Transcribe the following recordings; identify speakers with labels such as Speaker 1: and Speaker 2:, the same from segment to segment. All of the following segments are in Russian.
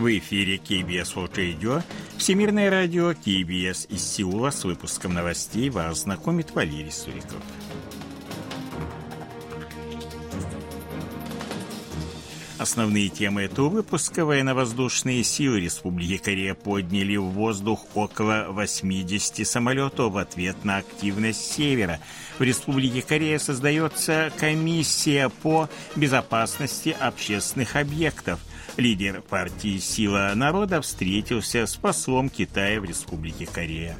Speaker 1: В эфире KBS World Radio, Всемирное радио KBS из Сеула с выпуском новостей вас знакомит Валерий Суриков. Основные темы этого выпуска военно-воздушные силы Республики Корея подняли в воздух около 80 самолетов в ответ на активность Севера. В Республике Корея создается комиссия по безопасности общественных объектов. Лидер партии «Сила народа» встретился с послом Китая в Республике Корея.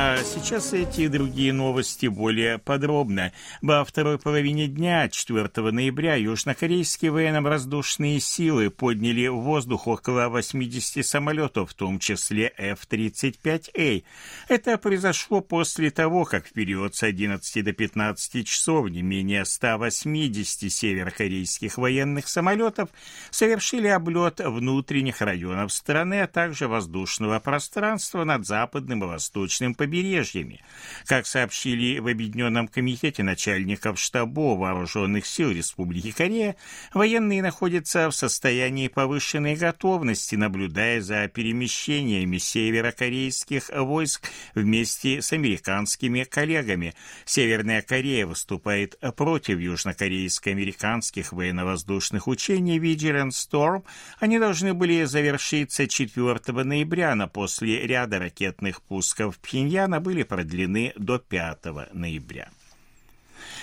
Speaker 1: А сейчас эти и другие новости более подробно. Во второй половине дня, 4 ноября, южнокорейские военно-воздушные силы подняли в воздух около 80 самолетов, в том числе F-35A. Это произошло после того, как в период с 11 до 15 часов не менее 180 северокорейских военных самолетов совершили облет внутренних районов страны, а также воздушного пространства над западным и восточным побережьем побережьями. Как сообщили в Объединенном комитете начальников штабов вооруженных сил Республики Корея, военные находятся в состоянии повышенной готовности, наблюдая за перемещениями северокорейских войск вместе с американскими коллегами. Северная Корея выступает против южнокорейско-американских военно-воздушных учений Vigilant Storm. Они должны были завершиться 4 ноября, но после ряда ракетных пусков Пхеньян Пхеньяна были продлены до 5 ноября.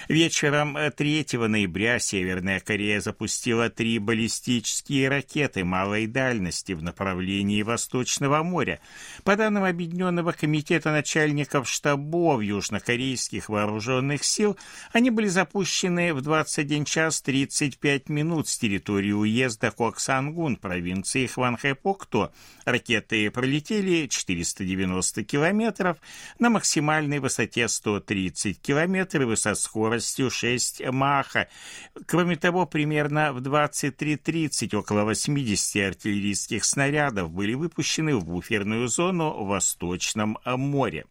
Speaker 1: Вечером 3 ноября Северная Корея запустила три баллистические ракеты малой дальности в направлении Восточного моря. По данным Объединенного комитета начальников штабов южнокорейских вооруженных сил, они были запущены в 21 час 35 минут с территории уезда Коксангун, провинции Хванхэпокто. Ракеты пролетели 490 километров на максимальной высоте 130 километров и со скоростью скоростью 6 маха. Кроме того, примерно в 23.30 около 80 артиллерийских снарядов были выпущены в буферную зону в Восточном море.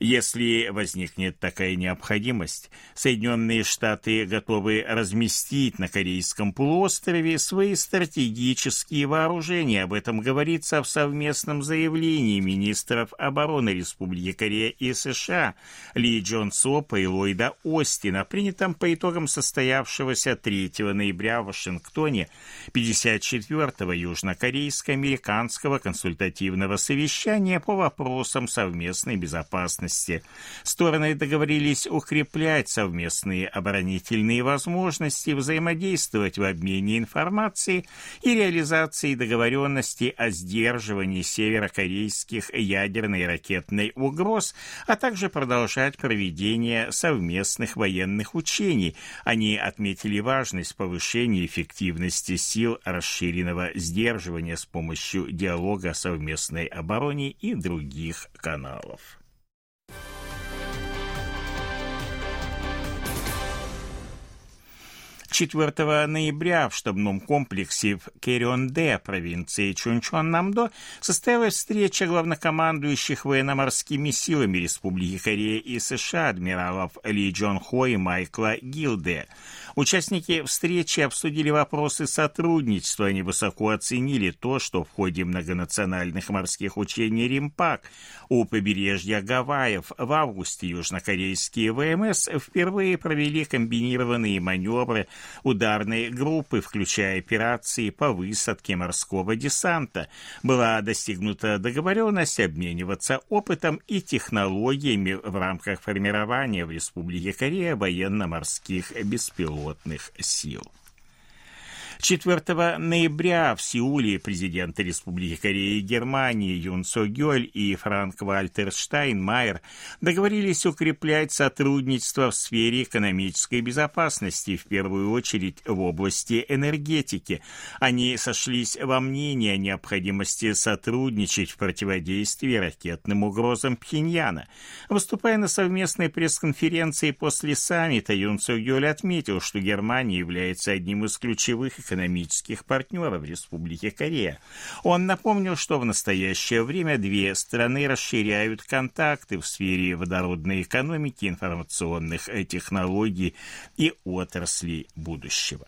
Speaker 1: Если возникнет такая необходимость, Соединенные Штаты готовы разместить на Корейском полуострове свои стратегические вооружения. Об этом говорится в совместном заявлении министров обороны Республики Корея и США Ли Джон Сопа и Ллойда Остина, принятом по итогам состоявшегося 3 ноября в Вашингтоне 54-го южнокорейско-американского консультативного совещания по вопросам совместной безопасности безопасности. Стороны договорились укреплять совместные оборонительные возможности, взаимодействовать в обмене информацией и реализации договоренности о сдерживании северокорейских ядерной и ракетной угроз, а также продолжать проведение совместных военных учений. Они отметили важность повышения эффективности сил расширенного сдерживания с помощью диалога совместной обороне и других каналов. 4 ноября в штабном комплексе в Керионде, провинции Чунчон-Намдо, состоялась встреча главнокомандующих военно-морскими силами Республики Корея и США адмиралов Ли Джон Хо и Майкла Гилде. Участники встречи обсудили вопросы сотрудничества. Они высоко оценили то, что в ходе многонациональных морских учений «Римпак» у побережья Гавайев в августе южнокорейские ВМС впервые провели комбинированные маневры ударной группы, включая операции по высадке морского десанта. Была достигнута договоренность обмениваться опытом и технологиями в рамках формирования в Республике Корея военно-морских беспилотных животных сил. 4 ноября в Сеуле президенты Республики Корея и Германии Юн Со Гёль и Франк Вальтер Штайнмайер договорились укреплять сотрудничество в сфере экономической безопасности, в первую очередь в области энергетики. Они сошлись во мнении о необходимости сотрудничать в противодействии ракетным угрозам Пхеньяна. Выступая на совместной пресс-конференции после саммита, Юн Со Гёль отметил, что Германия является одним из ключевых экономических партнеров Республики Корея. Он напомнил, что в настоящее время две страны расширяют контакты в сфере водородной экономики, информационных технологий и отраслей будущего.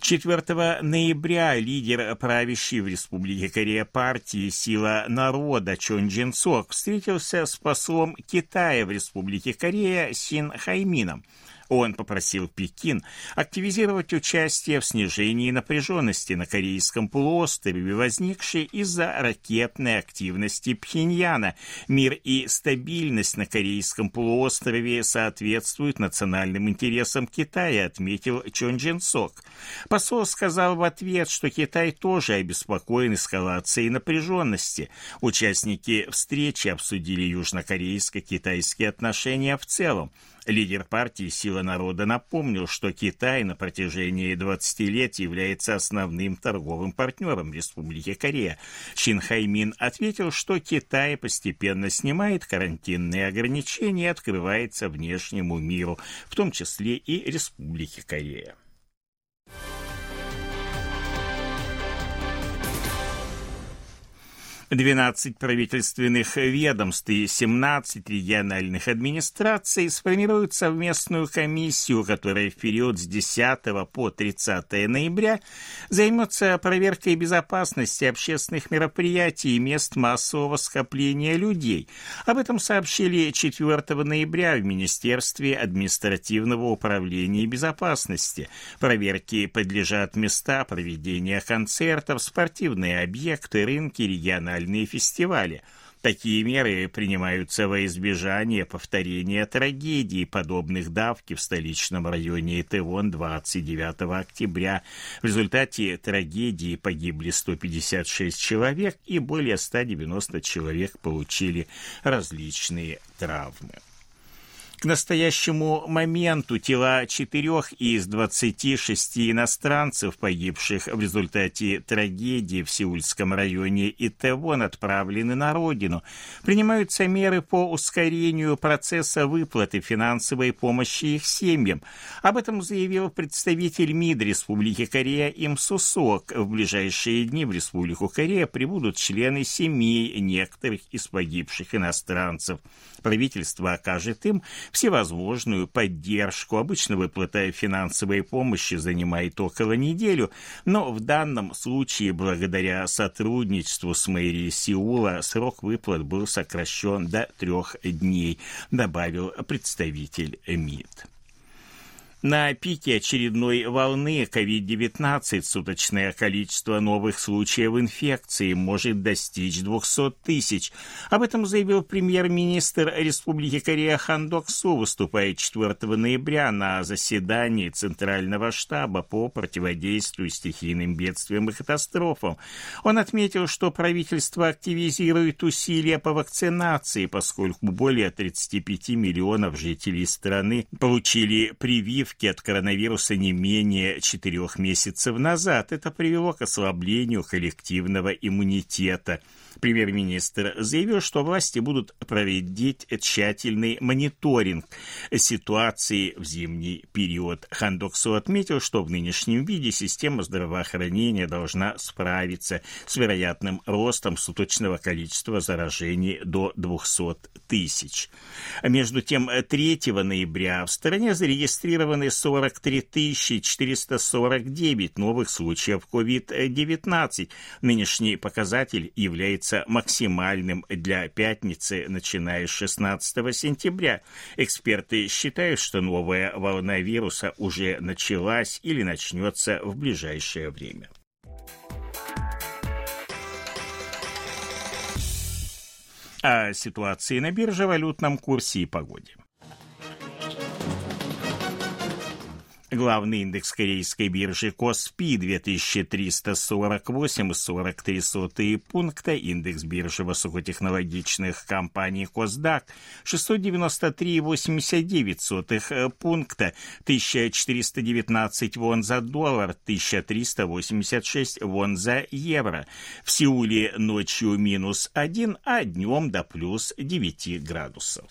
Speaker 1: 4 ноября лидер правящей в Республике Корея партии «Сила народа» Чон Джин Сок встретился с послом Китая в Республике Корея Син Хаймином – он попросил Пекин активизировать участие в снижении напряженности на Корейском полуострове, возникшей из-за ракетной активности Пхеньяна. Мир и стабильность на Корейском полуострове соответствуют национальным интересам Китая, отметил Чон Джин Сок. Посол сказал в ответ, что Китай тоже обеспокоен эскалацией напряженности. Участники встречи обсудили южнокорейско-китайские отношения в целом. Лидер партии «Сила народа» напомнил, что Китай на протяжении 20 лет является основным торговым партнером Республики Корея. Чин Хаймин ответил, что Китай постепенно снимает карантинные ограничения и открывается внешнему миру, в том числе и Республике Корея. 12 правительственных ведомств и 17 региональных администраций сформируют совместную комиссию, которая в период с 10 по 30 ноября займется проверкой безопасности общественных мероприятий и мест массового скопления людей. Об этом сообщили 4 ноября в Министерстве административного управления и безопасности. Проверке подлежат места проведения концертов, спортивные объекты, рынки, региональные музыкальные фестивали. Такие меры принимаются во избежание повторения трагедий, подобных давки в столичном районе Итевон 29 октября. В результате трагедии погибли 156 человек и более 190 человек получили различные травмы. К настоящему моменту тела четырех из 26 иностранцев, погибших в результате трагедии в Сеульском районе Итевон, отправлены на родину. Принимаются меры по ускорению процесса выплаты финансовой помощи их семьям. Об этом заявил представитель МИД Республики Корея Им Сусок. В ближайшие дни в Республику Корея прибудут члены семей некоторых из погибших иностранцев. Правительство окажет им всевозможную поддержку. Обычно выплата финансовой помощи занимает около неделю, но в данном случае, благодаря сотрудничеству с мэрией Сеула, срок выплат был сокращен до трех дней, добавил представитель МИД. На пике очередной волны COVID-19 суточное количество новых случаев инфекции может достичь 200 тысяч. Об этом заявил премьер-министр Республики Корея Хан Док Су, выступая 4 ноября на заседании Центрального штаба по противодействию стихийным бедствиям и катастрофам. Он отметил, что правительство активизирует усилия по вакцинации, поскольку более 35 миллионов жителей страны получили прививки прививки от коронавируса не менее четырех месяцев назад. Это привело к ослаблению коллективного иммунитета – Премьер-министр заявил, что власти будут проводить тщательный мониторинг ситуации в зимний период. Хандоксу отметил, что в нынешнем виде система здравоохранения должна справиться с вероятным ростом суточного количества заражений до 200 тысяч. Между тем, 3 ноября в стране зарегистрированы 43 449 новых случаев COVID-19. Нынешний показатель является максимальным для пятницы, начиная с 16 сентября. Эксперты считают, что новая волна вируса уже началась или начнется в ближайшее время. О ситуации на бирже, валютном курсе и погоде. Главный индекс корейской биржи Коспи 2348,43 пункта, индекс биржи высокотехнологичных компаний Косдак 693,89 пункта, 1419 вон за доллар, 1386 вон за евро. В Сеуле ночью минус 1, а днем до плюс 9 градусов.